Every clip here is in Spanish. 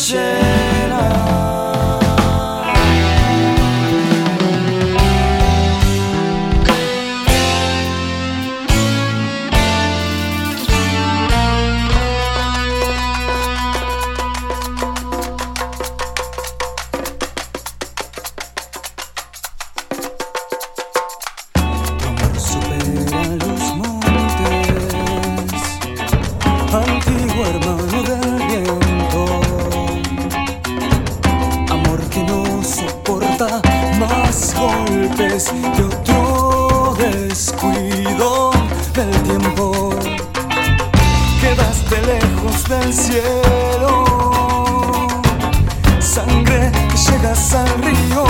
谢 del tiempo, quedaste lejos del cielo, sangre que llegas al río,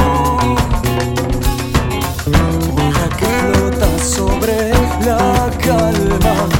hoja que flota sobre la calma.